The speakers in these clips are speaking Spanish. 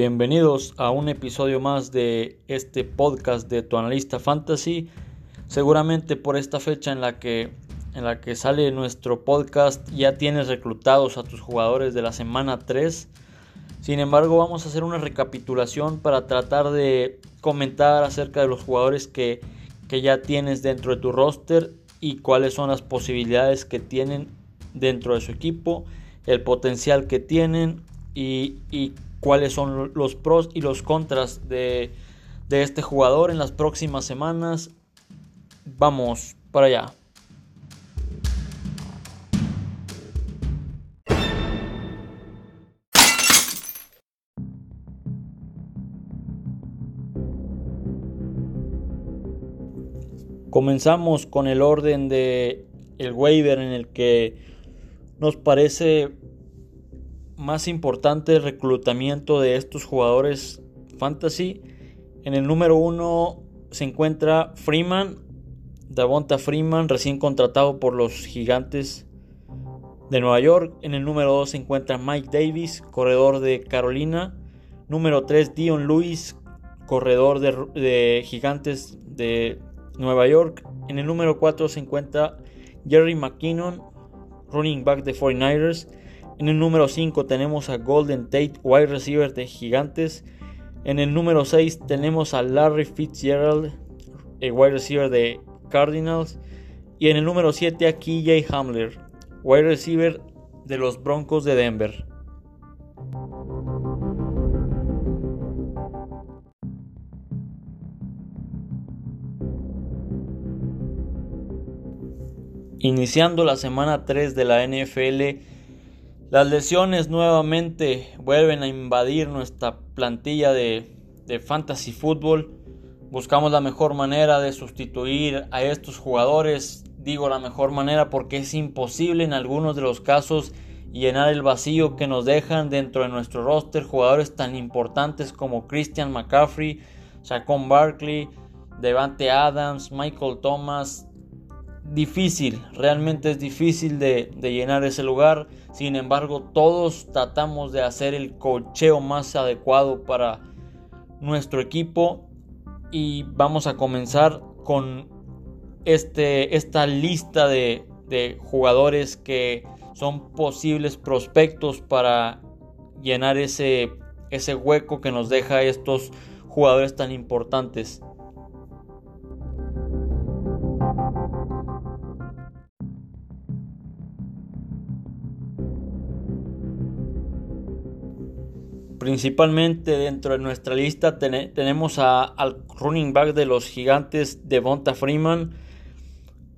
Bienvenidos a un episodio más de este podcast de Tu Analista Fantasy. Seguramente por esta fecha en la que en la que sale nuestro podcast ya tienes reclutados a tus jugadores de la semana 3. Sin embargo, vamos a hacer una recapitulación para tratar de comentar acerca de los jugadores que, que ya tienes dentro de tu roster y cuáles son las posibilidades que tienen dentro de su equipo, el potencial que tienen y, y cuáles son los pros y los contras de, de este jugador en las próximas semanas. Vamos para allá. Comenzamos con el orden de el waiver en el que nos parece más importante reclutamiento de estos jugadores fantasy. En el número uno se encuentra Freeman, Davonta Freeman, recién contratado por los Gigantes de Nueva York. En el número 2 se encuentra Mike Davis, corredor de Carolina. Número 3, Dion Lewis, corredor de, de Gigantes de Nueva York. En el número 4 se encuentra Jerry McKinnon, running back de 49ers. En el número 5 tenemos a Golden Tate, wide receiver de Gigantes. En el número 6 tenemos a Larry Fitzgerald, el wide receiver de Cardinals. Y en el número 7 a KJ Hamler, wide receiver de los Broncos de Denver. Iniciando la semana 3 de la NFL, las lesiones nuevamente vuelven a invadir nuestra plantilla de, fantasy fútbol. Buscamos la mejor manera de sustituir a estos jugadores. Digo la mejor manera porque es imposible en algunos de los casos llenar el vacío que nos dejan dentro de nuestro roster jugadores tan importantes como Christian McCaffrey, Saquon Barkley, Devante Adams, Michael Thomas, difícil, realmente es difícil de, llenar ese lugar. Sin embargo, todos tratamos de hacer el cocheo más adecuado para nuestro equipo. Y vamos a comenzar con este, esta lista de, de jugadores que son posibles prospectos para llenar ese, ese hueco que nos deja estos jugadores tan importantes. Principalmente dentro de nuestra lista tenemos al running back de los gigantes Devonta Freeman,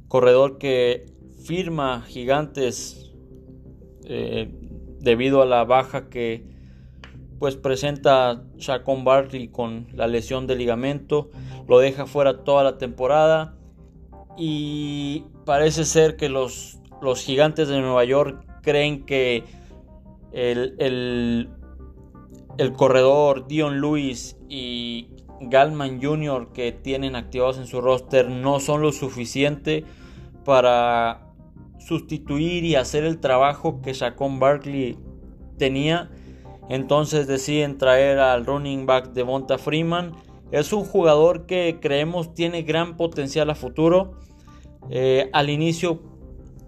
corredor que firma gigantes eh, debido a la baja que pues presenta Shaquon Barkley con la lesión de ligamento, lo deja fuera toda la temporada y parece ser que los, los gigantes de Nueva York creen que el el corredor Dion Lewis y Galman Jr. que tienen activados en su roster no son lo suficiente para sustituir y hacer el trabajo que Shaquon Barkley tenía. Entonces deciden traer al running back de Monta Freeman. Es un jugador que creemos tiene gran potencial a futuro. Eh, al inicio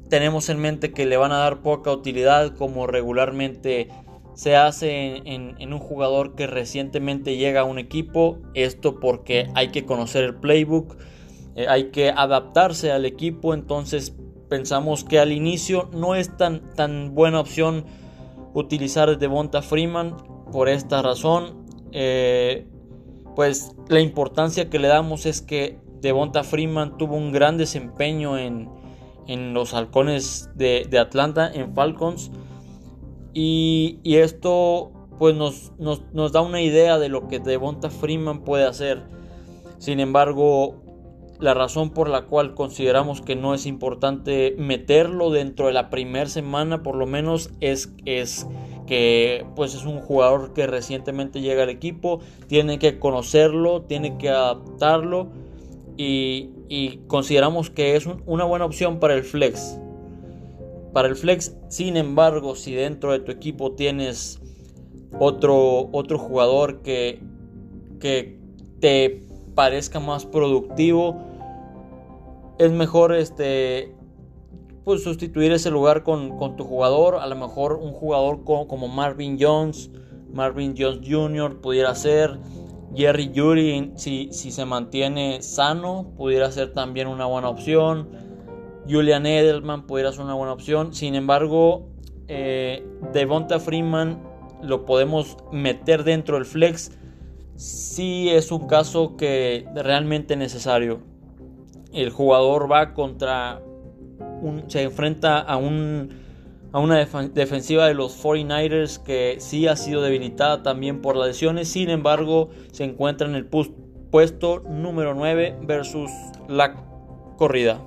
tenemos en mente que le van a dar poca utilidad como regularmente se hace en, un jugador que recientemente llega a un equipo. Esto porque hay que conocer el playbook, eh, hay que adaptarse al equipo. Entonces pensamos que al inicio no es tan, tan buena opción utilizar Devonta Freeman por esta razón. Eh, pues la importancia que le damos es que Devonta Freeman tuvo un gran desempeño en, los halcones de Atlanta, en Falcons. Y, esto pues nos, nos, da una idea de lo que Devonta Freeman puede hacer. Sin embargo, la razón por la cual consideramos que no es importante meterlo dentro de la primera semana por lo menos es, es que pues es un jugador que recientemente llega al equipo, tiene que conocerlo, tiene que adaptarlo y, consideramos que es una buena opción para el flex. Para el flex, sin embargo, si dentro de tu equipo tienes otro, otro jugador que, que te parezca más productivo. Es mejor este, pues, sustituir ese lugar con, tu jugador. A lo mejor un jugador como, Marvin Jones, Marvin Jones Jr. pudiera ser. Jerry Judy, si, si se mantiene sano, pudiera ser también una buena opción. Julian Edelman pudiera ser una buena opción. Sin embargo, eh, Devonta Freeman lo podemos meter dentro del flex si es un caso que realmente necesario. El jugador va contra un, se enfrenta a un a una defensiva de los 49ers que sí ha sido debilitada también por las lesiones, sin embargo se encuentra en el puesto número 9 versus la corrida.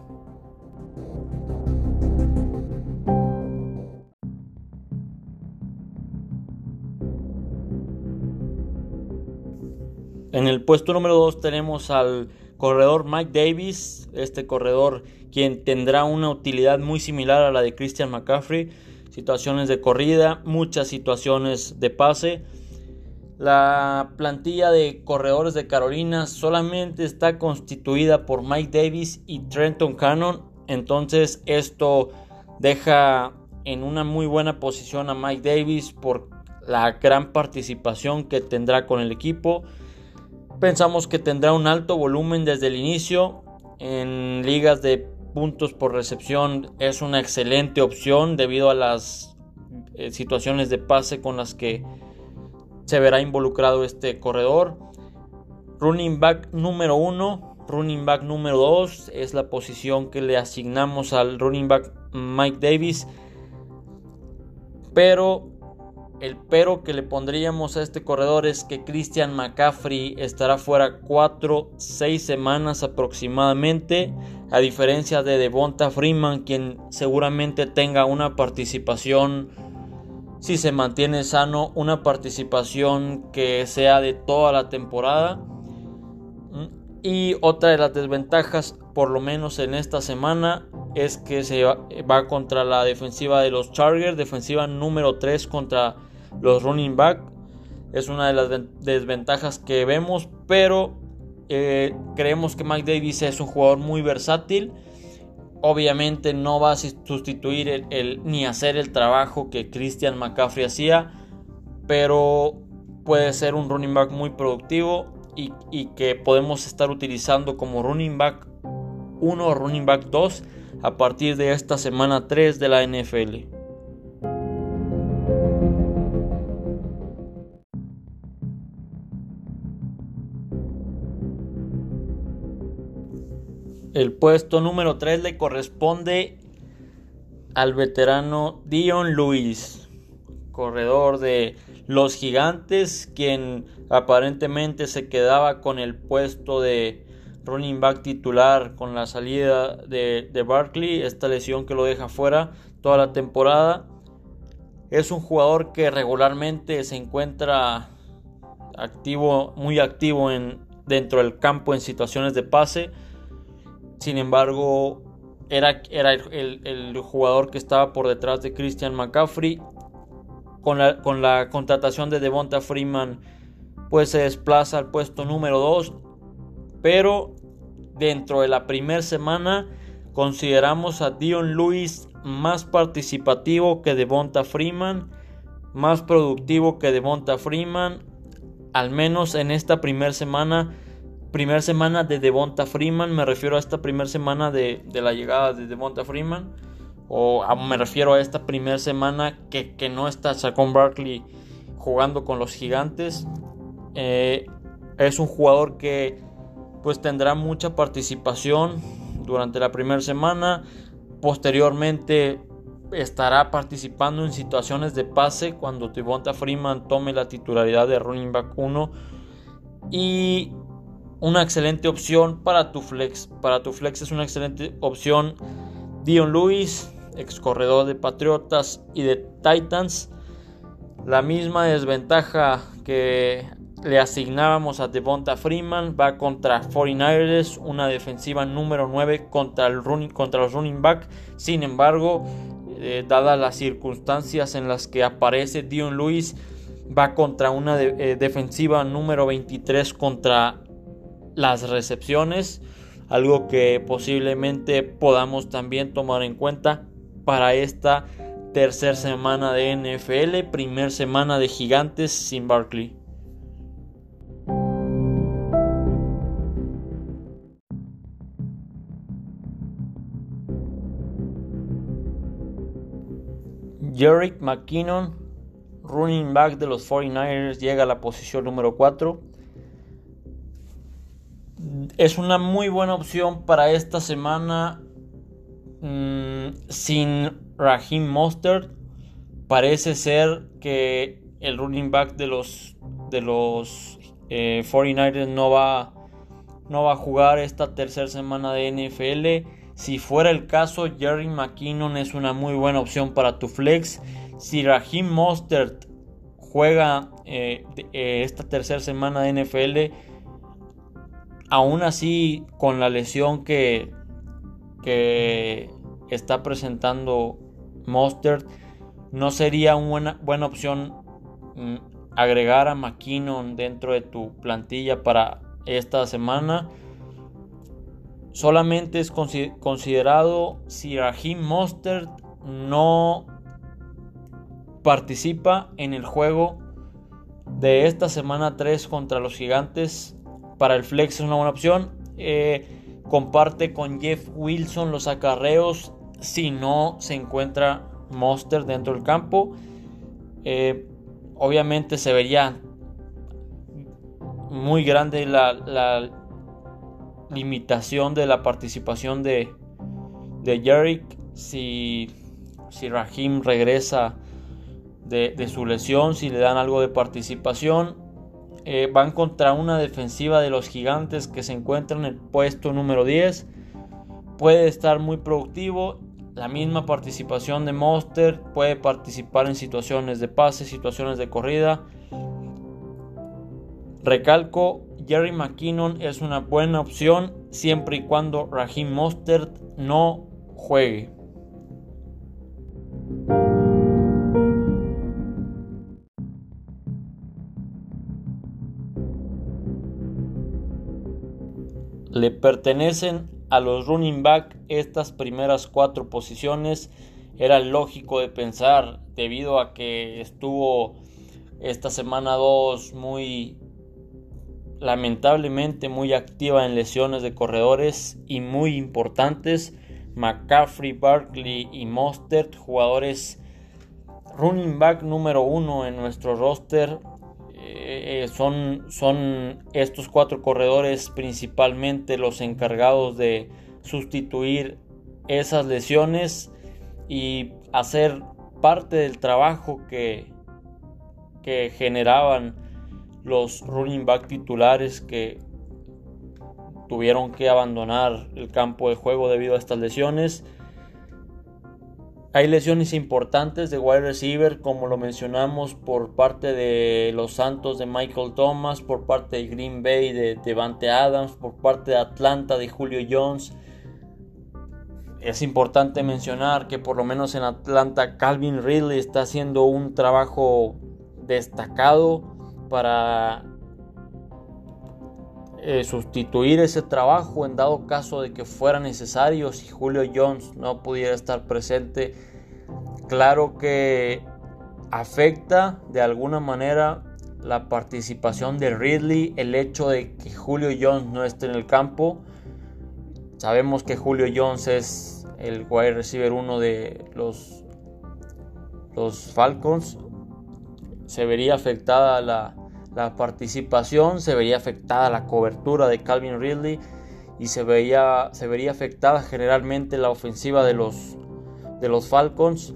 En el puesto número 2 tenemos al corredor Mike Davis, este corredor quien tendrá una utilidad muy similar a la de Christian McCaffrey, situaciones de corrida, muchas situaciones de pase. La plantilla de corredores de Carolina solamente está constituida por Mike Davis y Trenton Cannon, entonces esto deja en una muy buena posición a Mike Davis por la gran participación que tendrá con el equipo. Pensamos que tendrá un alto volumen desde el inicio. En ligas de puntos por recepción es una excelente opción debido a las eh, situaciones de pase con las que se verá involucrado este corredor. Running back número 1, running back número 2 es la posición que le asignamos al running back Mike Davis. Pero el pero que le pondríamos a este corredor es que Christian McCaffrey estará fuera 4-6 semanas aproximadamente, a diferencia de Devonta Freeman, quien seguramente tenga una participación, si se mantiene sano, una participación que sea de toda la temporada. Y otra de las desventajas, por lo menos en esta semana, es que se va, contra la defensiva de los Chargers, defensiva número 3 contra los running back. Es una de las desventajas que vemos, pero eh, creemos que Mike Davis es un jugador muy versátil. Obviamente no va a sustituir el, ni hacer el trabajo que Christian McCaffrey hacía, pero puede ser un running back muy productivo y, y que podemos estar utilizando como running back 1 o running back 2 a partir de esta semana 3 de la NFL. El puesto número 3 le corresponde al veterano Dion Lewis, corredor de los gigantes, quien aparentemente se quedaba con el puesto de running back titular con la salida de, de Barkley, esta lesión que lo deja fuera toda la temporada. Es un jugador que regularmente se encuentra activo, muy activo en, dentro del campo en situaciones de pase sin embargo, era, era el, jugador que estaba por detrás de Christian McCaffrey. Con la, con la contratación de Devonta Freeman, pues se desplaza al puesto número 2. Pero dentro de la primera semana, consideramos a Dion Lewis más participativo que Devonta Freeman, más productivo que Devonta Freeman. Al menos en esta primera semana primera semana de Devonta Freeman, me refiero a esta primera semana de, la llegada de Devonta Freeman, o me refiero a esta primera semana que, no está Saquon Barkley jugando con los gigantes. Eh, es un jugador que pues tendrá mucha participación durante la primera semana. Posteriormente estará participando en situaciones de pase cuando Devonta Freeman tome la titularidad de running back 1. Y una excelente opción para tu flex. Para tu flex es una excelente opción Dion Lewis, ex corredor de Patriotas y de Titans. La misma desventaja que le asignábamos a Devonta Freeman va contra 49ers, una defensiva número 9 contra, el running, contra los running back. Sin embargo, eh, dadas las circunstancias en las que aparece Dion Lewis, va contra una eh, defensiva número 23 contra las recepciones, algo que posiblemente podamos también tomar en cuenta para esta tercera semana de NFL, primer semana de Gigantes sin Barkley. Jerick McKinnon, running back de los 49ers, llega a la posición número 4. Es una muy buena opción para esta semana mm, sin Raheem Mostert. Parece ser que el running back de los, de los 49ers eh, no va, no va a jugar esta tercera semana de NFL. Si fuera el caso, Jerry McKinnon es una muy buena opción para tu flex. Si Raheem Mostert juega eh, eh, esta tercera semana de NFL, aún así con la lesión que, que está presentando Mostert, no sería una buena, opción mm, agregar a McKinnon dentro de tu plantilla para esta semana solamente es considerado si Raheem Mostert no participa en el juego de esta semana 3 contra los gigantes. Para el flex es una buena opción. Eh, comparte con Jeff Wilson los acarreos si no se encuentra Mostert dentro del campo. Eh, obviamente se vería muy grande la, limitación de la participación de, de si, si Rahim regresa de, su lesión, si le dan algo de participación. Eh, van contra una defensiva de los gigantes que se encuentra en el puesto número 10. Puede estar muy productivo. La misma participación de Monster puede participar en situaciones de pase, situaciones de corrida. Recalco, Jerry McKinnon es una buena opción siempre y cuando Raheem Mostert no juegue. Le pertenecen a los running back estas primeras cuatro posiciones. Era lógico de pensar debido a que estuvo esta semana 2 muy lamentablemente muy activa en lesiones de corredores y muy importantes. McCaffrey, Barkley y Mostert, jugadores running back número uno en nuestro roster. Eh, son, son estos cuatro corredores principalmente los encargados de sustituir esas lesiones y hacer parte del trabajo que, que generaban los running back titulares que tuvieron que abandonar el campo de juego debido a estas lesiones. Hay lesiones importantes de wide receiver, como lo mencionamos, por parte de los Santos de Michael Thomas, por parte de Green Bay de Devante Adams, por parte de Atlanta de Julio Jones. Es importante mencionar que por lo menos en Atlanta Calvin Ridley está haciendo un trabajo destacado para eh, sustituir ese trabajo en dado caso de que fuera necesario si Julio Jones no pudiera estar presente. Claro que afecta de alguna manera la participación de Ridley el hecho de que Julio Jones no esté en el campo. Sabemos que Julio Jones es el wide receiver uno de los, los Falcons se vería afectada la, participación, se vería afectada la cobertura de Calvin Ridley y se vería, se vería afectada generalmente la ofensiva de los, de los Falcons.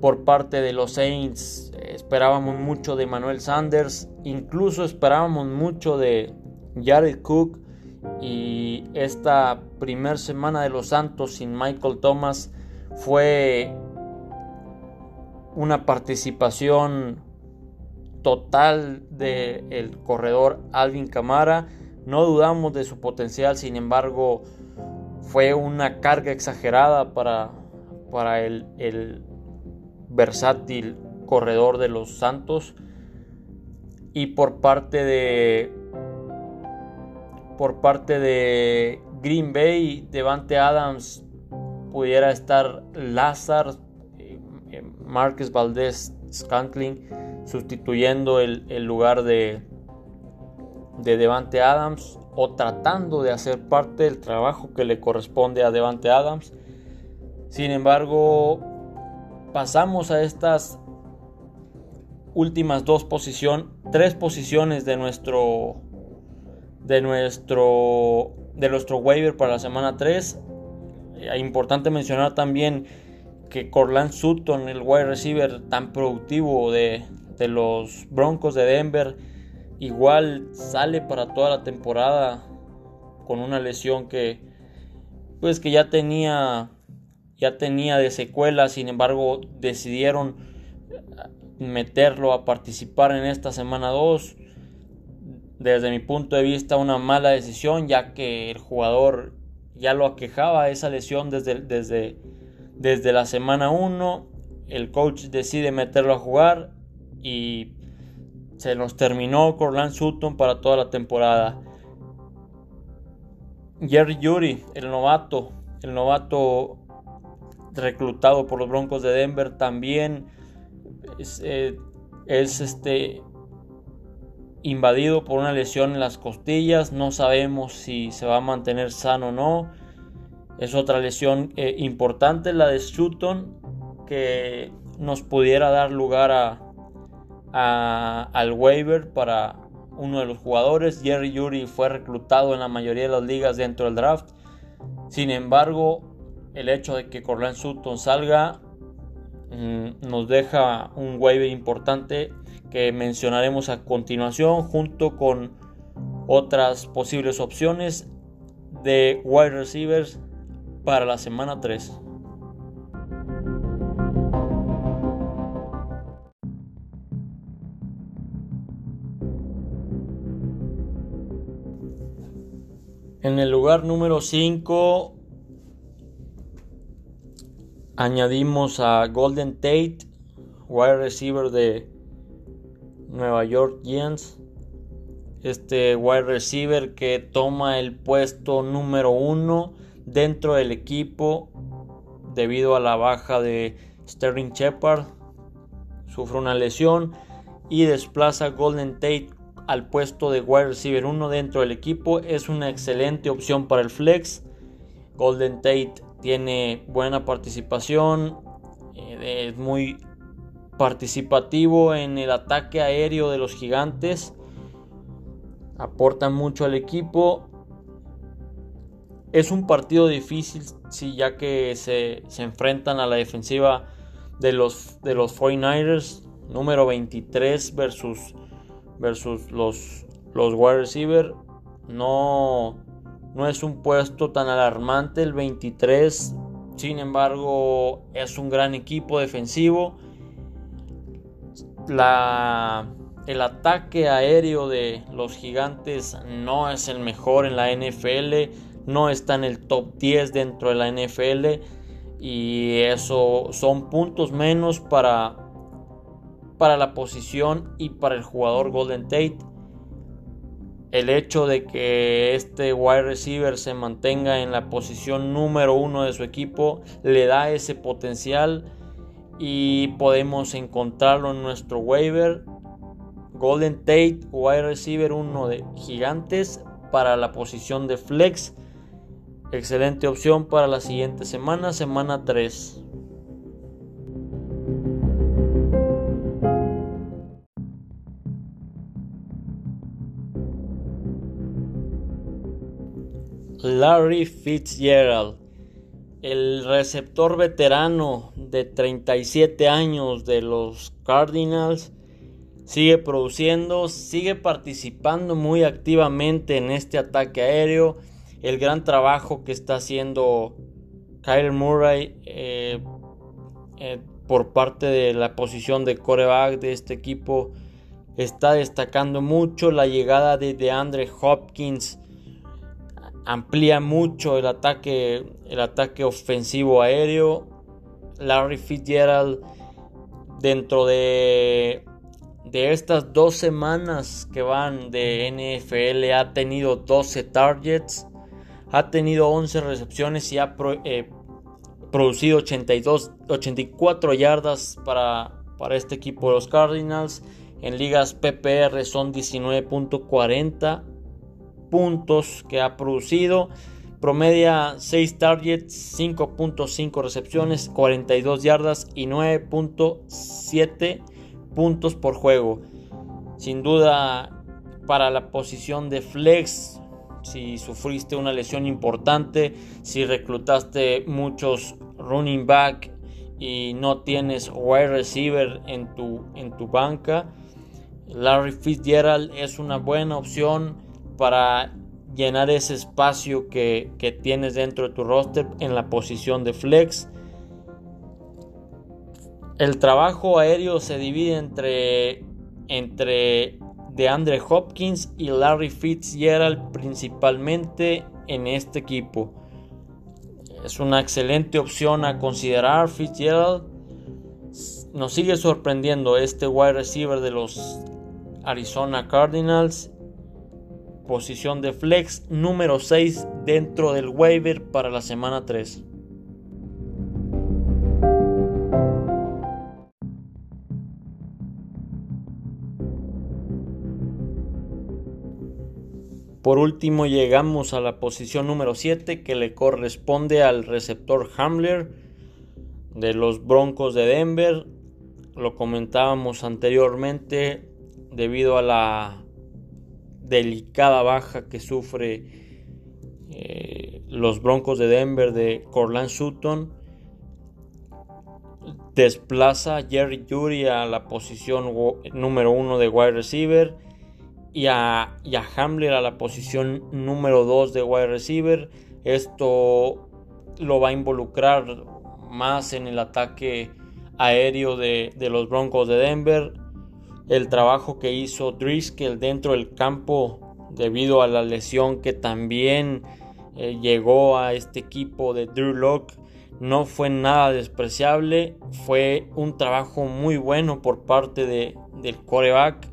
Por parte de los Saints esperábamos mucho de Manuel Sanders, incluso esperábamos mucho de Jared Cook y esta primera semana de los Santos sin Michael Thomas fue una participación total del corredor Alvin Camara. No dudamos de su potencial, sin embargo, fue una carga exagerada para, para el, el versátil corredor de los Santos. Y por parte de por parte de Green Bay, Devante Adams pudiera estar Lazar, eh, eh, Marcus Valdez Scantling sustituyendo el, lugar de, de Devante Adams o tratando de hacer parte del trabajo que le corresponde a Devante Adams. Sin embargo, pasamos a estas últimas dos posiciones, tres posiciones de nuestro de nuestro de nuestro waiver para la semana 3. Es eh, importante mencionar también que Corland Sutton, el wide receiver tan productivo de, de los Broncos de Denver, igual sale para toda la temporada con una lesión que pues que ya tenía ya tenía de secuela, sin embargo decidieron meterlo a participar en esta semana 2. Desde mi punto de vista una mala decisión ya que el jugador ya lo aquejaba esa lesión desde, desde, desde la semana 1. El coach decide meterlo a jugar y se nos terminó Corland Sutton para toda la temporada. Jerry Yuri, el novato, el novato reclutado por los Broncos de Denver, también es, eh, este invadido por una lesión en las costillas. No sabemos si se va a mantener sano o no. Es otra lesión eh, importante la de Sutton que nos pudiera dar lugar a, al waiver para uno de los jugadores. Jerry Yuri fue reclutado en la mayoría de las ligas dentro del draft. Sin embargo, el hecho de que Corland Sutton salga mm, nos deja un waiver importante que mencionaremos a continuación junto con otras posibles opciones de wide receivers para la semana 3. En el lugar número 5 añadimos a Golden Tate, wide receiver de Nueva York Giants. Este wide receiver que toma el puesto número 1 dentro del equipo debido a la baja de Sterling Shepard. Sufre una lesión y desplaza a Golden Tate al puesto de wide receiver 1 dentro del equipo es una excelente opción para el flex. Golden Tate tiene buena participación, eh, es muy participativo en el ataque aéreo de los gigantes, aporta mucho al equipo. Es un partido difícil, sí, ya que se, se enfrentan a la defensiva de los, de los 49ers, número 23 versus versus los, los wide receiver. No, no es un puesto tan alarmante el 23. Sin embargo, es un gran equipo defensivo. La, el ataque aéreo de los gigantes no es el mejor en la NFL. No está en el top 10 dentro de la NFL. Y eso son puntos menos para, para la posición y para el jugador Golden Tate. El hecho de que este wide receiver se mantenga en la posición número uno de su equipo le da ese potencial y podemos encontrarlo en nuestro waiver. Golden Tate, wide receiver uno de gigantes para la posición de flex. Excelente opción para la siguiente semana, semana 3. Larry Fitzgerald, el receptor veterano de 37 años de los Cardinals, sigue produciendo, sigue participando muy activamente en este ataque aéreo. El gran trabajo que está haciendo Kyle Murray eh, eh, por parte de la posición de coreback de este equipo está destacando mucho. La llegada de DeAndre Hopkins amplía mucho el ataque, el ataque ofensivo aéreo. Larry Fitzgerald dentro de de estas dos semanas que van de NFL ha tenido 12 targets, ha tenido 11 recepciones y ha eh, producido 82, 84 yardas para, para este equipo de los Cardinals. En ligas PPR son 19.40 puntos que ha producido. Promedia 6 targets, 5.5 recepciones, 42 yardas y 9.7 puntos por juego. Sin duda para la posición de flex, si sufriste una lesión importante, si reclutaste muchos running back y no tienes wide receiver en tu, en tu banca, Larry Fitzgerald es una buena opción para llenar ese espacio que, tienes dentro de tu roster en la posición de flex. El trabajo aéreo se divide entre, entre DeAndre Hopkins y Larry Fitzgerald principalmente en este equipo. Es una excelente opción a considerar Fitzgerald. Nos sigue sorprendiendo este wide receiver de los Arizona Cardinals posición de flex número 6 dentro del waiver para la semana 3. Por último llegamos a la posición número 7 que le corresponde al receptor Hamler de los Broncos de Denver. Lo comentábamos anteriormente debido a la delicada baja que sufre eh, los Broncos de Denver de Corland Sutton. Desplaza a Jerry Judy a la posición número uno de wide receiver y a, y a Hamler a la posición número 2 de wide receiver. Esto lo va a involucrar más en el ataque aéreo de, de los Broncos de Denver el trabajo que hizo Driscoll dentro del campo debido a la lesión que también eh, llegó a este equipo de Drew Locke no fue nada despreciable, fue un trabajo muy bueno por parte de, del coreback.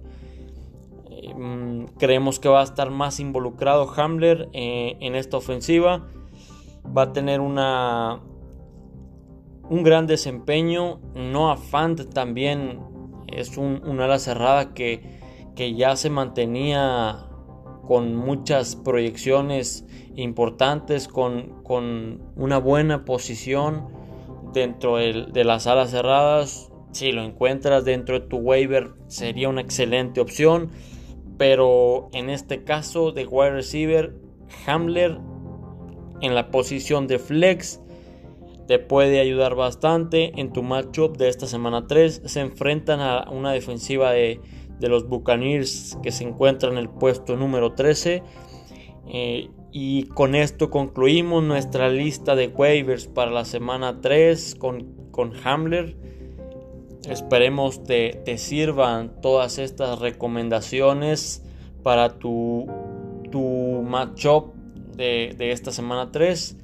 Eh, mm, creemos que va a estar más involucrado Hamler eh, en esta ofensiva. Va a tener una, un gran desempeño. Noah Fant también es un, ala cerrada que, ya se mantenía con muchas proyecciones importantes, con, una buena posición dentro de, las alas cerradas. Si lo encuentras dentro de tu waiver sería una excelente opción. Pero en este caso de wide receiver, Hamler en la posición de flex te puede ayudar bastante en tu matchup de esta semana 3. Se enfrentan a una defensiva de, los Buccaneers que se encuentra en el puesto número 13. Eh, y con esto concluimos nuestra lista de waivers para la semana 3 con, con Hamler. Esperemos te, te sirvan todas estas recomendaciones para tu, tu matchup de, de esta semana 3.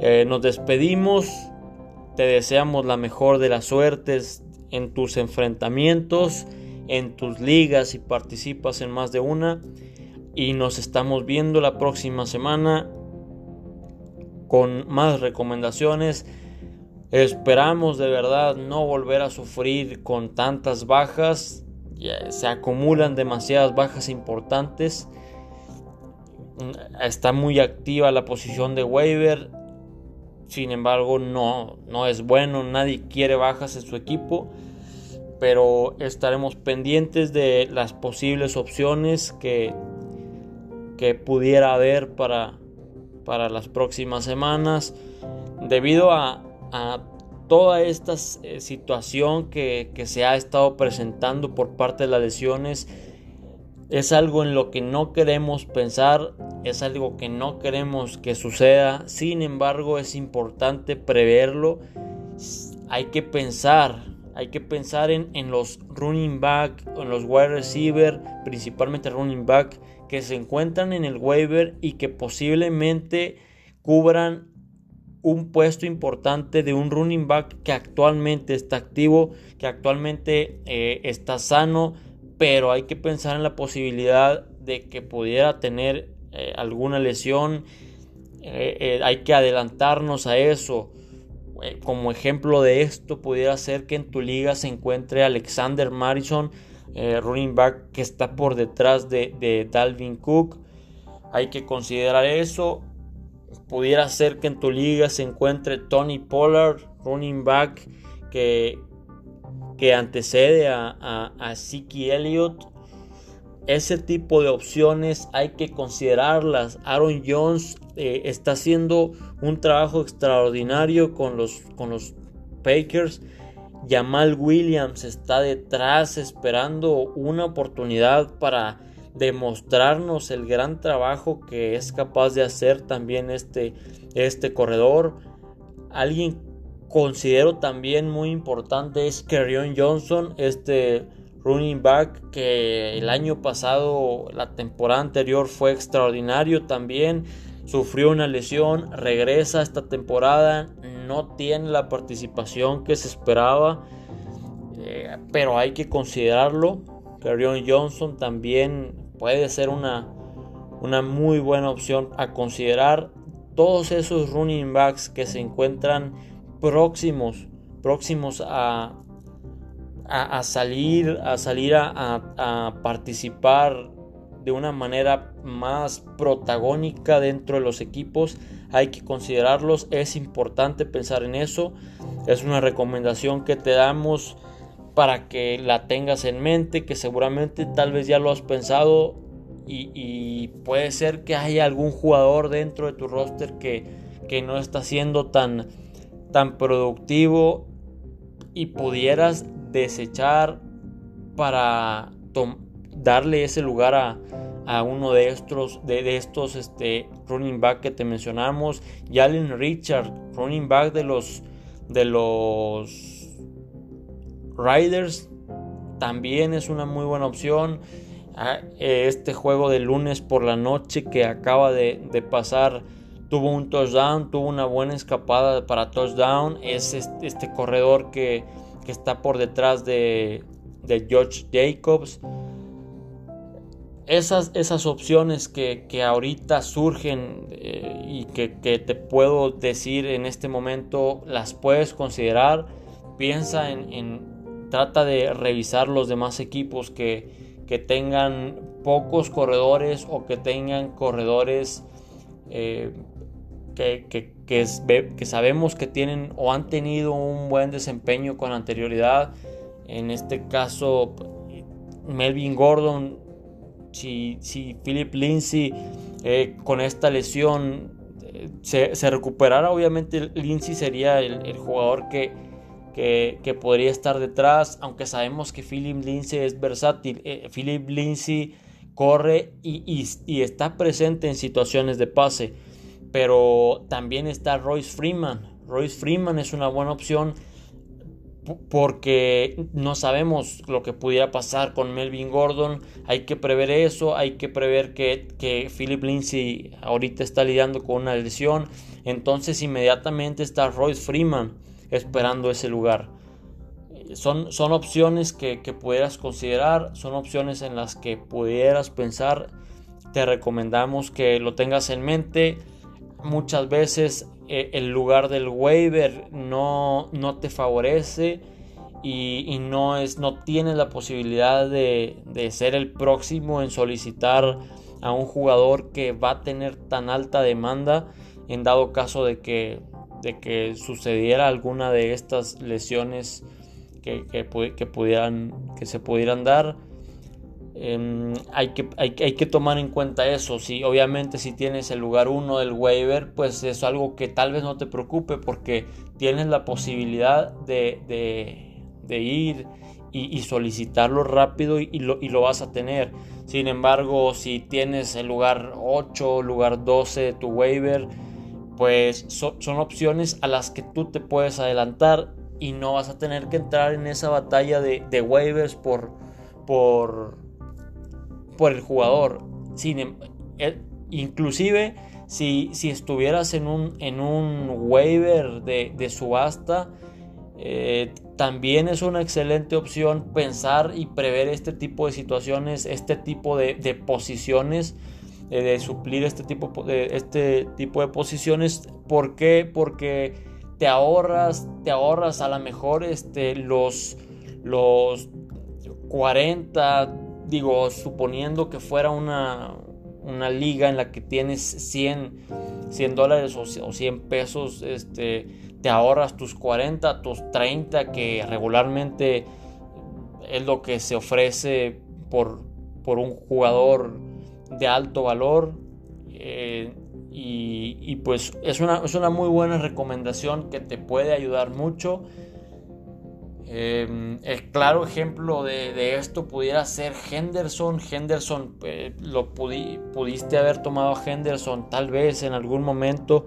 Eh, nos despedimos, te deseamos la mejor de las suertes en tus enfrentamientos, en tus ligas si participas en más de una. Y nos estamos viendo la próxima semana con más recomendaciones. Esperamos de verdad no volver a sufrir con tantas bajas. Se acumulan demasiadas bajas importantes. Está muy activa la posición de waiver sin embargo, no, no es bueno, nadie quiere bajas en su equipo, pero estaremos pendientes de las posibles opciones que, que pudiera haber para, para las próximas semanas. Debido a, toda esta eh, situación que, que se ha estado presentando por parte de las lesiones, es algo en lo que no queremos pensar, es algo que no queremos que suceda, sin embargo es importante preverlo, hay que pensar, hay que pensar en, los running back, en los wide receiver, principalmente running back, que se encuentran en el waiver y que posiblemente cubran un puesto importante de un running back que actualmente está activo, que actualmente eh, está sano, pero hay que pensar en la posibilidad de que pudiera tener eh, alguna lesión. Eh, hay que adelantarnos a eso. como ejemplo de esto, pudiera ser que en tu liga se encuentre Alexander Madison, running back que está por detrás de, de Dalvin Cook. Hay que considerar eso pudiera ser que en tu liga se encuentre Tony Pollard, running back, que, que antecede a, a, Elliott. Ese tipo de opciones hay que considerarlas. Aaron Jones eh, está haciendo un trabajo extraordinario con los, con los Packers. Jamal Williams está detrás esperando una oportunidad para demostrarnos el gran trabajo que es capaz de hacer también este, este corredor. Alguien considero también muy importante es Kerryon Johnson, este running back que el año pasado, la temporada anterior fue extraordinario también. Sufrió una lesión, regresa esta temporada, no tiene la participación que se esperaba, eh, pero hay que considerarlo. Kerryon Johnson también puede ser una, una muy buena opción a considerar todos esos running backs que se encuentran próximos, próximos a, a, salir, a, salir a, participar de una manera más protagónica dentro de los equipos. Hay que considerarlos, es importante pensar en eso. Es una recomendación que te damos para que la tengas en mente, que seguramente tal vez ya lo has pensado y, puede ser que haya algún jugador dentro de tu roster que, no está siendo tan, tan productivo y pudieras desechar para darle ese lugar a, uno de estos, de, estos este, running back que te mencionamos. Jalen Richard, running back de los, de los Riders también es una muy buena opción. Ah, este juego de lunes por la noche que acaba de, pasar tuvo un touchdown, tuvo una buena escapada para touchdown. Es este, corredor que, está por detrás de, George Jacobs. Esas, esas opciones que, ahorita surgen eh, y que, te puedo decir en este momento las puedes considerar. Piensa en trata de revisar los demás equipos que, que tengan pocos corredores o que tengan corredores eh, que, que, que, sabemos que tienen o han tenido un buen desempeño con anterioridad. En este caso, Melvin Gordon, si, si Philip Lindsay eh, con esta lesión eh, se, recuperara, obviamente Lindsay sería el, jugador que, que, podría estar detrás, aunque sabemos que Philip Lindsay es versátil. Eh, Philip Lindsay corre y, está presente en situaciones de pase, pero también está Royce Freeman. Royce Freeman es una buena opción porque no sabemos lo que pudiera pasar con Melvin Gordon. Hay que prever eso, hay que prever que, que Philip Lindsay ahorita está lidiando con una lesión. Entonces inmediatamente está Royce Freeman esperando ese lugar. Son, son opciones que, pudieras considerar, son opciones en las que pudieras pensar. Te recomendamos que lo tengas en mente. Muchas veces eh, el lugar del waiver no, no te favorece y, no, es, no tienes la posibilidad de, de ser el próximo en solicitar a un jugador que va a tener tan alta demanda en dado caso de que de que sucediera alguna de estas lesiones que, que, pudieran, que se pudieran dar. Em, hay, que, hay, que tomar en cuenta eso. Si, obviamente si tienes el lugar 1 del waiver, pues es algo que tal vez no te preocupe porque tienes la posibilidad de, ir y, solicitarlo rápido y, lo, y, lo, vas a tener. Sin embargo, si tienes el lugar 8, lugar 12 de tu waiver, pues son opciones a las que tú te puedes adelantar y no vas a tener que entrar en esa batalla de, waivers por, por, por el jugador. Sin, em, inclusive si, si estuvieras en un, en un waiver de, subasta, eh, también es una excelente opción pensar y prever este tipo de situaciones, este tipo de, posiciones, eh, de suplir este tipo de, este tipo de posiciones. ¿Por qué? Porque te ahorras, te ahorras a lo mejor este, los, los 40, digo, suponiendo que fuera una, una liga en la que tienes 100, 100 dólares o 100 pesos, este, te ahorras tus 40, tus 30, que regularmente es lo que se ofrece por, por un jugador de alto valor. Eh, y, pues es una, es una muy buena recomendación que te puede ayudar mucho. Em, el claro ejemplo de, esto pudiera ser Henderson. Henderson, eh, lo pudiste haber tomado a Henderson tal vez en algún momento.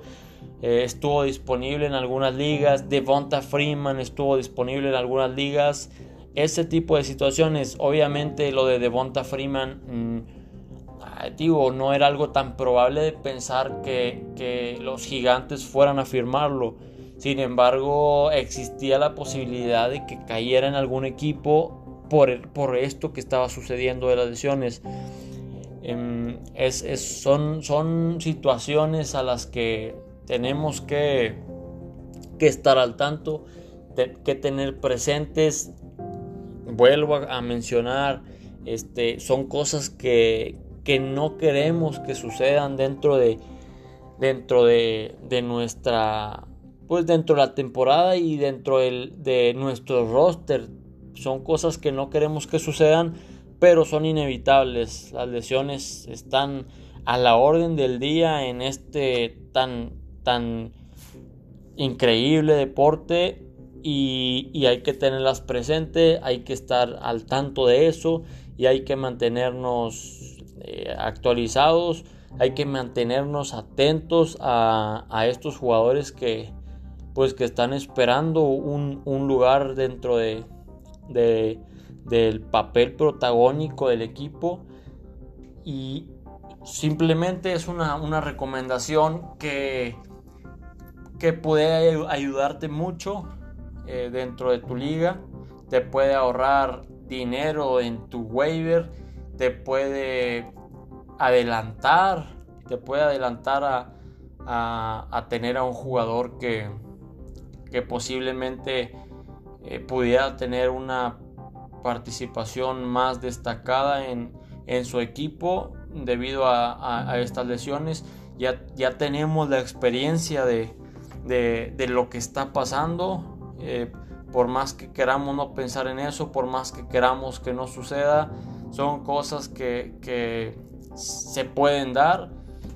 Eh, estuvo disponible en algunas ligas. Devonta Freeman estuvo disponible en algunas ligas. Ese tipo de situaciones, obviamente lo de Devonta Freeman, mm, digo, no era algo tan probable de pensar que, que los gigantes fueran a firmarlo sin embargo, existía la posibilidad de que cayera en algún equipo por, por esto que estaba sucediendo de las lesiones. Em, son, son situaciones a las que tenemos que, que estar al tanto, que tener presentes. Vuelvo a, mencionar, este, son cosas que, que no queremos que sucedan dentro de, dentro de, de nuestra pues dentro de la temporada y dentro de nuestro roster. Son cosas que no queremos que sucedan, pero son inevitables. Las lesiones están a la orden del día en este tan, tan increíble deporte y, hay que tenerlas presentes, hay que estar al tanto de eso y hay que mantenernos eh, actualizados, hay que mantenernos atentos a, a estos jugadores que, pues que están esperando un, lugar dentro de, del papel protagónico del equipo. Y simplemente es una, recomendación que, que puede ayudarte mucho eh, dentro de tu liga, te puede ahorrar dinero en tu waiver, te puede adelantar, te puede adelantar a, a tener a un jugador que, que posiblemente eh, pudiera tener una participación más destacada en, su equipo debido a, estas lesiones. Ya, ya, tenemos la experiencia de, lo que está pasando. Eh, por más que queramos no pensar en eso, por más que queramos que no suceda, son cosas que, que se pueden dar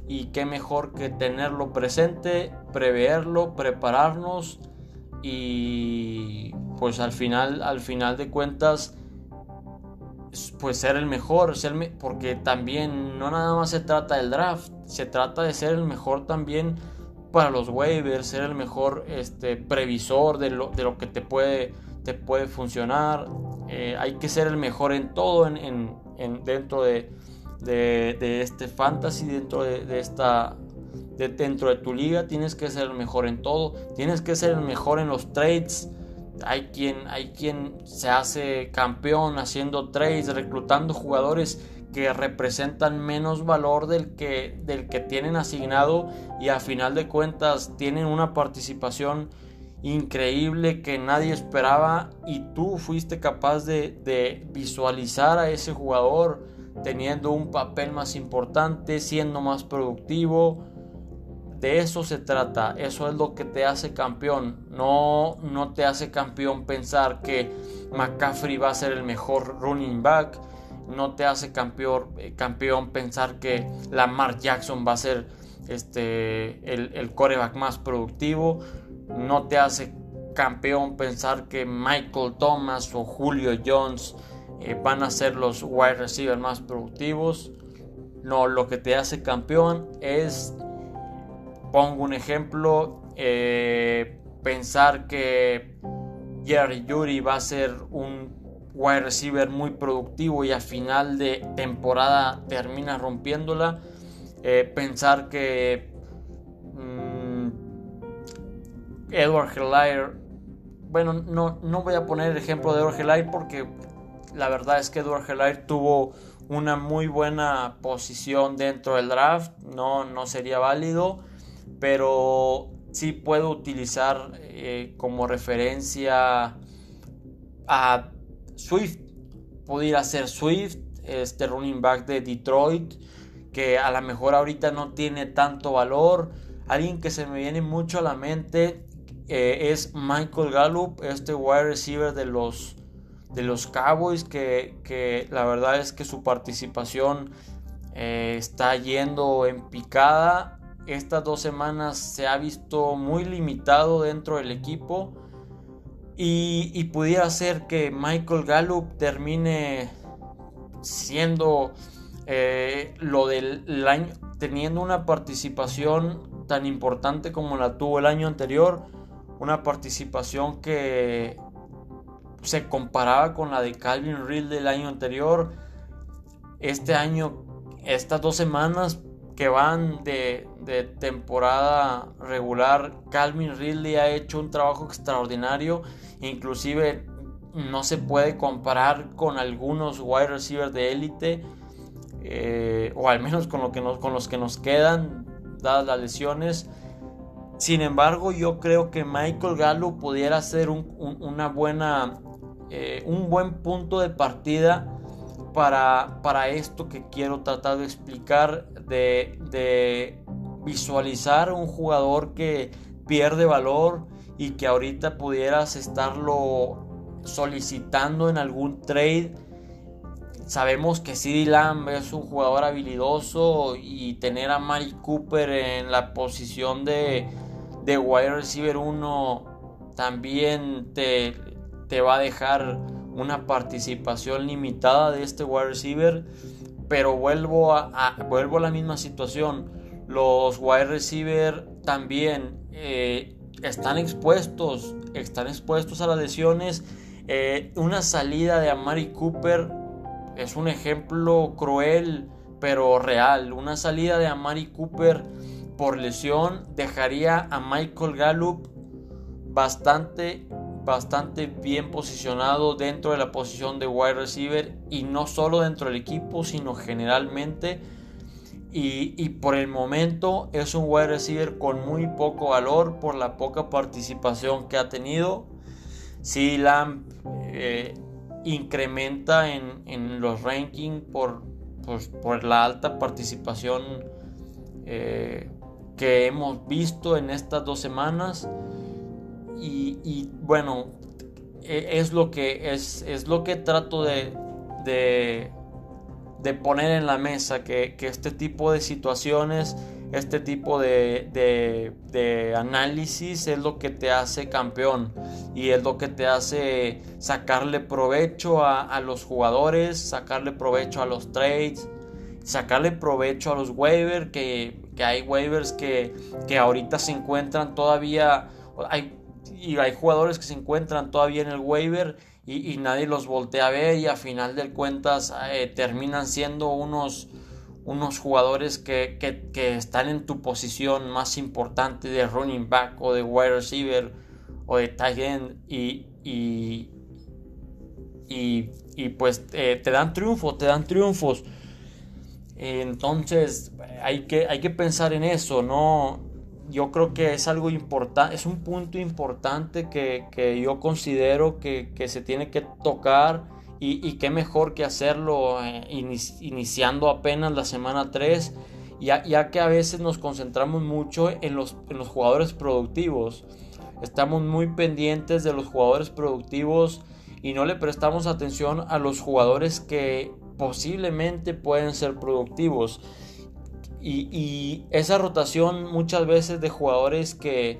y qué mejor que tenerlo presente, preverlo, prepararnos y pues al final, al final de cuentas, pues ser el mejor, ser porque también no nada más se trata del draft, se trata de ser el mejor también para los waivers, ser el mejor este, previsor de lo, de lo que te puede, te puede funcionar. Eh, hay que ser el mejor en todo en, en, dentro de, de, este fantasy, dentro de, de dentro de tu liga tienes que ser el mejor en todo, tienes que ser el mejor en los trades. Hay quien, hay quien se hace campeón haciendo trades, reclutando jugadores que representan menos valor del que, del que tienen asignado y a final de cuentas tienen una participación increíble que nadie esperaba y tú fuiste capaz de, de visualizar a ese jugador teniendo un papel más importante, siendo más productivo, de eso se trata, eso es lo que te hace campeón. No, no te hace campeón pensar que McCaffrey va a ser el mejor running back. No te hace campeón, eh, campeón pensar que Lamar Jackson va a ser este, el, el coreback más productivo. No te hace campeón pensar que Michael Thomas o Julio Jones eh, van a ser los wide receivers más productivos. No, lo que te hace campeón es Pongo un ejemplo, eh, pensar que Jerry Yuri va a ser un wide receiver muy productivo y a final de temporada termina rompiéndola. Eh, pensar que mm, Edward Helaire, bueno, no, no voy a poner el ejemplo de Edward Helaire porque la verdad es que Edward Helaire tuvo una muy buena posición dentro del draft, no, no sería válido. Pero sí puedo utilizar eh, como referencia a Swift. Pudiera ser Swift, este running back de Detroit, que a lo mejor ahorita no tiene tanto valor. Alguien que se me viene mucho a la mente eh, es Michael Gallup, este wide receiver de los, de los Cowboys, que, la verdad es que su participación eh, está yendo en picada estas dos semanas se ha visto muy limitado dentro del equipo y, pudiera ser que Michael Gallup termine siendo eh, lo del año, teniendo una participación tan importante como la tuvo el año anterior, una participación que se comparaba con la de Calvin Real del año anterior. Este año, estas dos semanas que van de, temporada regular, Calvin Ridley ha hecho un trabajo extraordinario, inclusive no se puede comparar con algunos wide receivers de élite, eh, o al menos con, los que nos quedan, dadas las lesiones. Sin embargo, yo creo que Michael Gallup pudiera ser una buena, eh, un buen punto de partida para, para esto que quiero tratar de explicar, de, de visualizar un jugador que pierde valor y que ahorita pudieras estarlo solicitando en algún trade. Sabemos que CD Lamb es un jugador habilidoso y tener a Mari Cooper en la posición de, de wide receiver 1 también te, te va a dejar una participación limitada de este wide receiver, pero vuelvo a, vuelvo a la misma situación. Los wide receiver también eh, están expuestos, están expuestos a las lesiones. Eh, una salida de Amari Cooper es un ejemplo cruel, pero real. Una salida de Amari Cooper por lesión dejaría a Michael Gallup bastante bastante bien posicionado dentro de la posición de wide receiver y no solo dentro del equipo, sino generalmente. Y, por el momento es un wide receiver con muy poco valor por la poca participación que ha tenido. Si Lamb eh, incrementa en, los rankings por, pues, por, la alta participación eh, que hemos visto en estas dos semanas y, bueno, e, es lo que, es, es lo que trato de, de, poner en la mesa, que, que, este tipo de situaciones, este tipo de, de, análisis es lo que te hace campeón y es lo que te hace sacarle provecho a, a los jugadores, sacarle provecho a los trades, sacarle provecho a los waivers, que, que hay waivers que, que ahorita se encuentran todavía... Hay y hay jugadores que se encuentran todavía en el waiver y, nadie los voltea a ver y a final de cuentas eh, terminan siendo unos, unos jugadores que, están en tu posición más importante de running back o de wide receiver o de tight end y, y, pues eh, te dan triunfos, te dan triunfos. Entonces hay que, hay que pensar en eso, no, yo creo que es algo importante, es un punto importante que, yo considero que, se tiene que tocar y, y qué mejor que hacerlo eh, iniciando apenas la semana 3, ya, ya, que a veces nos concentramos mucho en los, en los jugadores productivos. Estamos muy pendientes de los jugadores productivos y no le prestamos atención a los jugadores que posiblemente pueden ser productivos. Y, esa rotación muchas veces de jugadores que,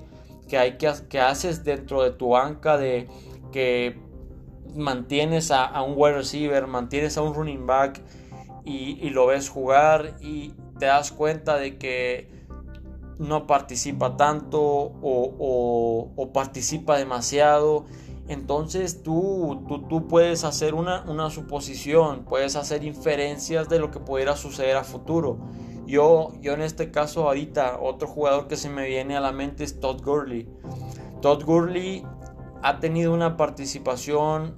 hay que, que haces dentro de tu banca, de que mantienes a, un wide receiver, mantienes a un running back y, lo ves jugar y te das cuenta de que no participa tanto o, participa demasiado. Entonces tú, tú, tú puedes hacer una, una, suposición, puedes hacer inferencias de lo que pudiera suceder a futuro. Yo, yo en este caso ahorita, otro jugador que se me viene a la mente es Todd Gurley. Todd Gurley ha tenido una participación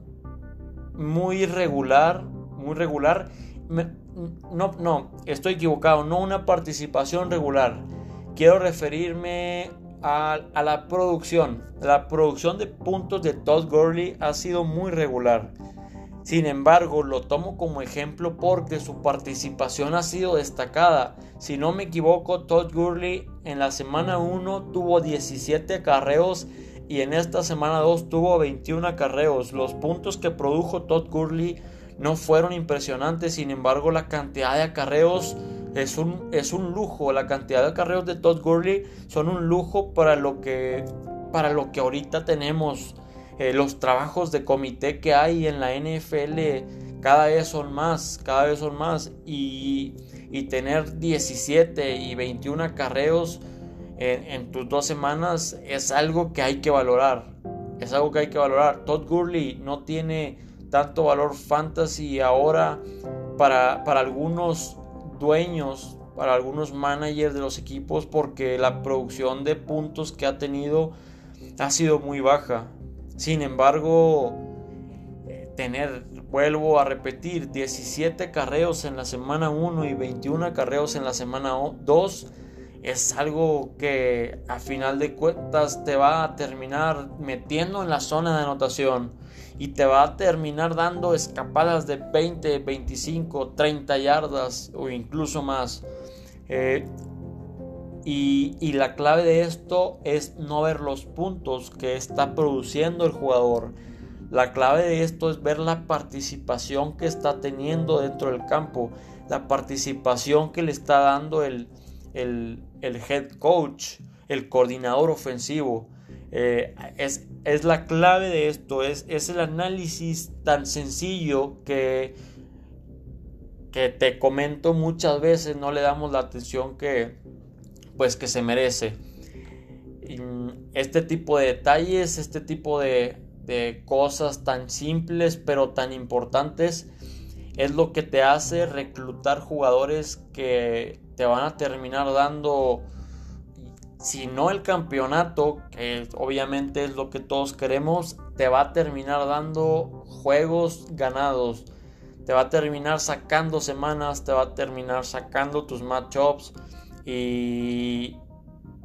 muy regular, muy regular. No, no, estoy equivocado, no una participación regular. Quiero referirme a, a, la producción. La producción de puntos de Todd Gurley ha sido muy regular. Sin embargo, lo tomo como ejemplo porque su participación ha sido destacada. Si no me equivoco, Todd Gurley en la semana 1 tuvo 17 acarreos y en esta semana 2 tuvo 21 acarreos. Los puntos que produjo Todd Gurley no fueron impresionantes, sin embargo la cantidad de acarreos es un, es un lujo. La cantidad de acarreos de Todd Gurley son un lujo para lo que, para lo que ahorita tenemos eh, los trabajos de comité que hay en la NFL cada vez son más, cada vez son más. Y, tener 17 y 21 acarreos en, tus dos semanas es algo que hay que valorar. Es algo que hay que valorar. Todd Gurley no tiene tanto valor fantasy ahora para, para algunos dueños, para algunos managers de los equipos, porque la producción de puntos que ha tenido ha sido muy baja. Sin embargo, eh, tener, vuelvo a repetir, 17 carreos en la semana 1 y 21 carreos en la semana 2 es algo que a final de cuentas te va a terminar metiendo en la zona de anotación y te va a terminar dando escapadas de 20, 25, 30 yardas o incluso más. Eh, y, la clave de esto es no ver los puntos que está produciendo el jugador. La clave de esto es ver la participación que está teniendo dentro del campo, la participación que le está dando el, head coach, el coordinador ofensivo. Eh, es, es, la clave de esto, es, es el análisis tan sencillo que, que te comento muchas veces, no le damos la atención que, pues que se merece. Este tipo de detalles, este tipo de, cosas tan simples pero tan importantes es lo que te hace reclutar jugadores que te van a terminar dando, si no el campeonato, que obviamente es lo que todos queremos, te va a terminar dando juegos ganados, te va a terminar sacando semanas, te va a terminar sacando tus matchups y,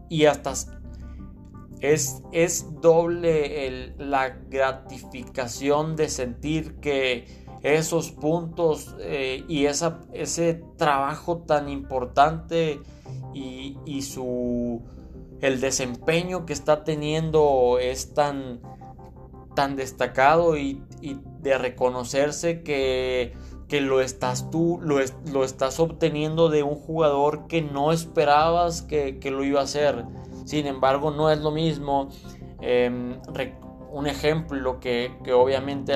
y hasta es, es doble la gratificación de sentir que esos puntos eh, y esa, ese trabajo tan importante y, su el desempeño que está teniendo es tan, tan destacado y de reconocerse que que lo estás tú, lo, lo, estás obteniendo de un jugador que no esperabas que, lo iba a hacer. Sin embargo, no es lo mismo. Em, un ejemplo que, obviamente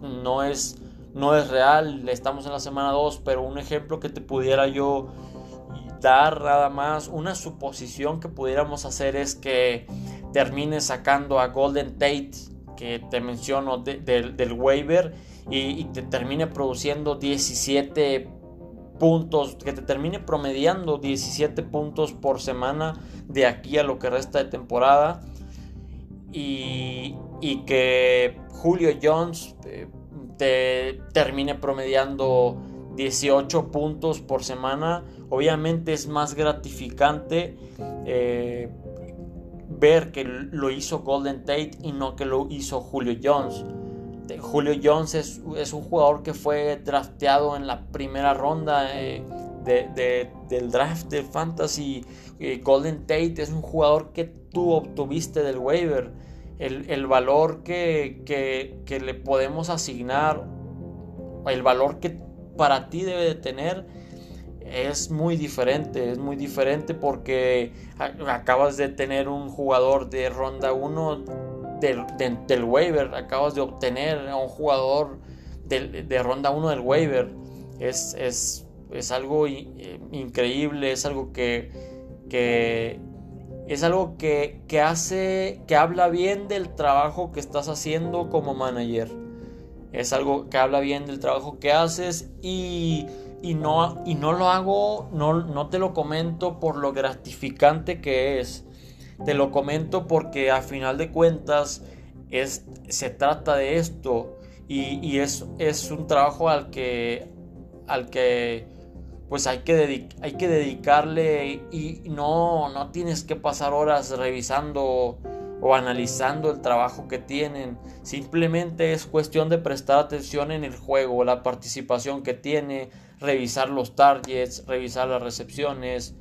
no es, no es real, estamos en la semana 2, pero un ejemplo que te pudiera yo dar nada más, una suposición que pudiéramos hacer es que termine sacando a Golden Tate, que te menciono del waiver, y, te termine produciendo 17 puntos, que te termine promediando 17 puntos por semana de aquí a lo que resta de temporada. Y, que Julio Jones eh, te termine promediando 18 puntos por semana. Obviamente es más gratificante eh, ver que lo hizo Golden Tate y no que lo hizo Julio Jones. Julio Jones es, un jugador que fue drafteado en la primera ronda eh, del draft de Fantasy. Eh, Golden Tate es un jugador que tú obtuviste del waiver. El, valor que, que, le podemos asignar, el valor que para ti debe de tener, es muy diferente. Es muy diferente porque acabas de tener un jugador de ronda 1 del, waiver, acabas de obtener a un jugador de, ronda 1 del waiver. Es, es, es algo eh, increíble, es algo que, que es algo que, que, hace, que habla bien del trabajo que estás haciendo como manager. Es algo que habla bien del trabajo que haces y, y, no, y no lo hago, no, no te lo comento por lo gratificante que es Te lo comento porque a final de cuentas es, se trata de esto y, es, es, un trabajo al que, al que pues hay que, hay que dedicarle y no, no tienes que pasar horas revisando o analizando el trabajo que tienen. Simplemente es cuestión de prestar atención en el juego, la participación que tiene, revisar los targets, revisar las recepciones,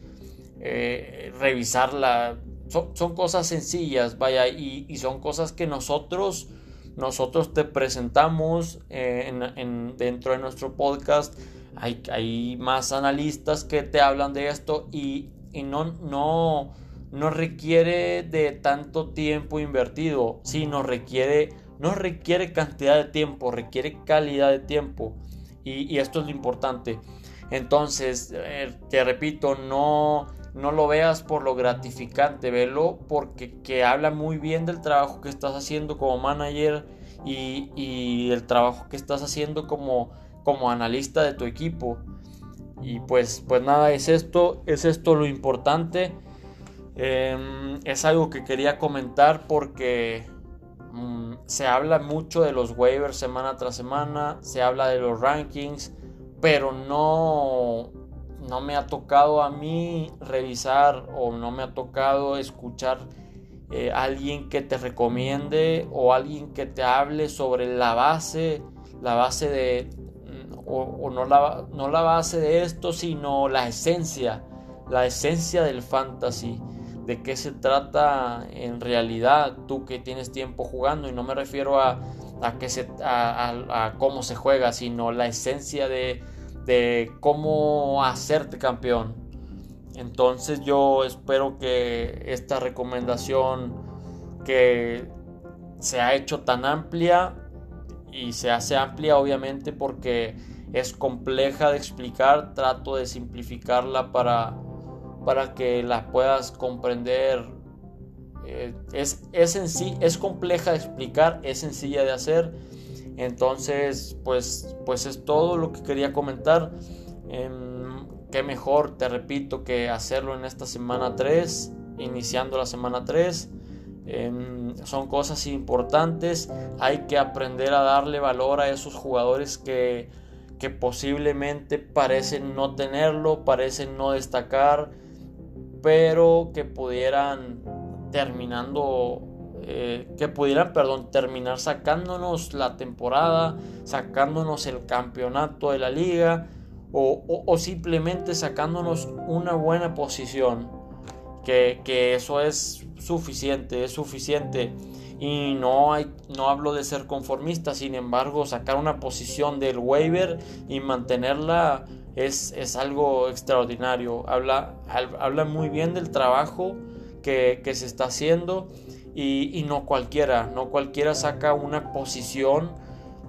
eh, revisar la... Son, cosas sencillas, vaya, y, son cosas que nosotros, nosotros te presentamos eh, en, dentro de nuestro podcast. Hay, más analistas que te hablan de esto y, y no, no, no requiere de tanto tiempo invertido, sino requiere, no requiere cantidad de tiempo, requiere calidad de tiempo. Y, esto es lo importante. Entonces, eh, te repito, no, no lo veas por lo gratificante, velo porque que habla muy bien del trabajo que estás haciendo como manager y, el trabajo que estás haciendo como, como analista de tu equipo. Y pues, pues nada, es esto, es esto lo importante. Em, es algo que quería comentar porque mm, se habla mucho de los waivers semana tras semana, se habla de los rankings, pero no, no me ha tocado a mí revisar o no me ha tocado escuchar eh, alguien que te recomiende o alguien que te hable sobre la base, la base de, mm, o, no, la, no la base de esto, sino la esencia, la esencia del fantasy. De qué se trata en realidad tú que tienes tiempo jugando y no me refiero a, a, se, a, cómo se juega, sino la esencia de, de cómo hacerte campeón. Entonces yo espero que esta recomendación que se ha hecho tan amplia y se hace amplia obviamente porque es compleja de explicar, trato de simplificarla para para que la puedas comprender. Eh, es, es, en sí, es compleja de explicar, es sencilla de hacer. Entonces, pues, pues es todo lo que quería comentar. Em, qué mejor, te repito, que hacerlo en esta semana 3, iniciando la semana 3. Em, son cosas importantes. Hay que aprender a darle valor a esos jugadores que, que posiblemente parecen no tenerlo, parecen no destacar pero que pudieran terminando eh, que pudieran, perdón, terminar sacándonos la temporada, sacándonos el campeonato de la liga o, simplemente sacándonos una buena posición. Que, que, eso es suficiente, es suficiente. Y no, hay, no hablo de ser conformista, sin embargo, sacar una posición del waiver y mantenerla es, algo extraordinario. Habla, habla muy bien del trabajo que, se está haciendo y, no cualquiera, no cualquiera saca una posición,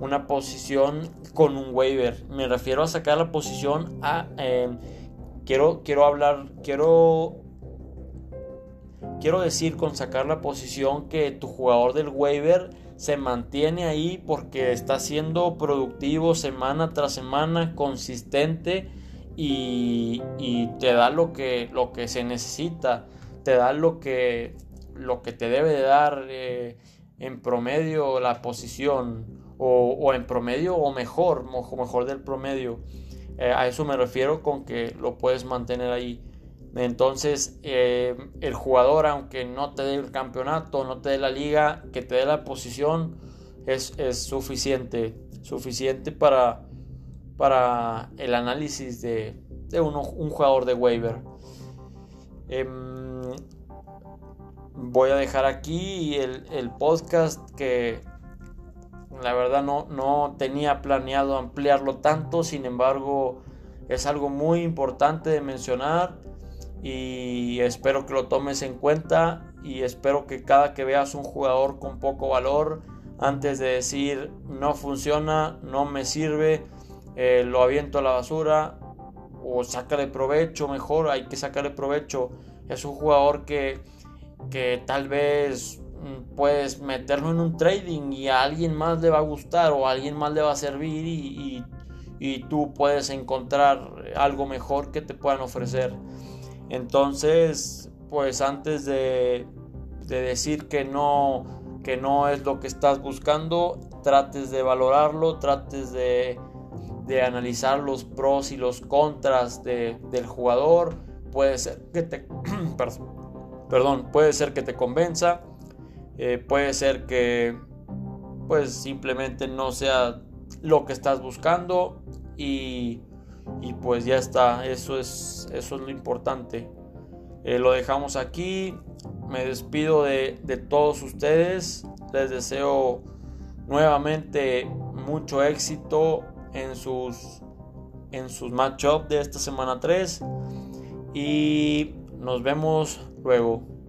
una posición con un waiver. Me refiero a sacar la posición. Em, quiero, quiero hablar, quiero... Quiero decir con sacar la posición que tu jugador del waiver se mantiene ahí porque está siendo productivo semana tras semana, consistente y, te da lo que, lo que se necesita, te da lo que, lo que te debe de dar eh, en promedio la posición o, en promedio o mejor, mejor del promedio. Eh, a eso me refiero con que lo puedes mantener ahí. Entonces, eh, el jugador, aunque no te dé el campeonato, no te dé la liga, que te dé la posición, es, suficiente. Suficiente para, para el análisis de, un jugador de waiver. Em, voy a dejar aquí el, el, podcast que la verdad no, no tenía planeado ampliarlo tanto, sin embargo es algo muy importante de mencionar y espero que lo tomes en cuenta y espero que cada que veas un jugador con poco valor, antes de decir no funciona, no me sirve, eh, lo aviento a la basura o sácale provecho, mejor hay que sacarle provecho. Es un jugador que, que tal vez mm, puedes meterlo en un trading y a alguien más le va a gustar o a alguien más le va a servir y, y tú puedes encontrar algo mejor que te puedan ofrecer. Entonces, pues antes de, de decir que no, que no es lo que estás buscando, trates de valorarlo, trates de, de analizar los pros y los contras de, del jugador. Puede ser que te, perdón, puede ser que te convenza, eh, puede ser que pues simplemente no sea lo que estás buscando y, y pues ya está, eso es, eso es lo importante. Eh, lo dejamos aquí, me despido de, de todos ustedes, les deseo nuevamente mucho éxito en sus en sus matchups de esta semana 3 y nos vemos luego.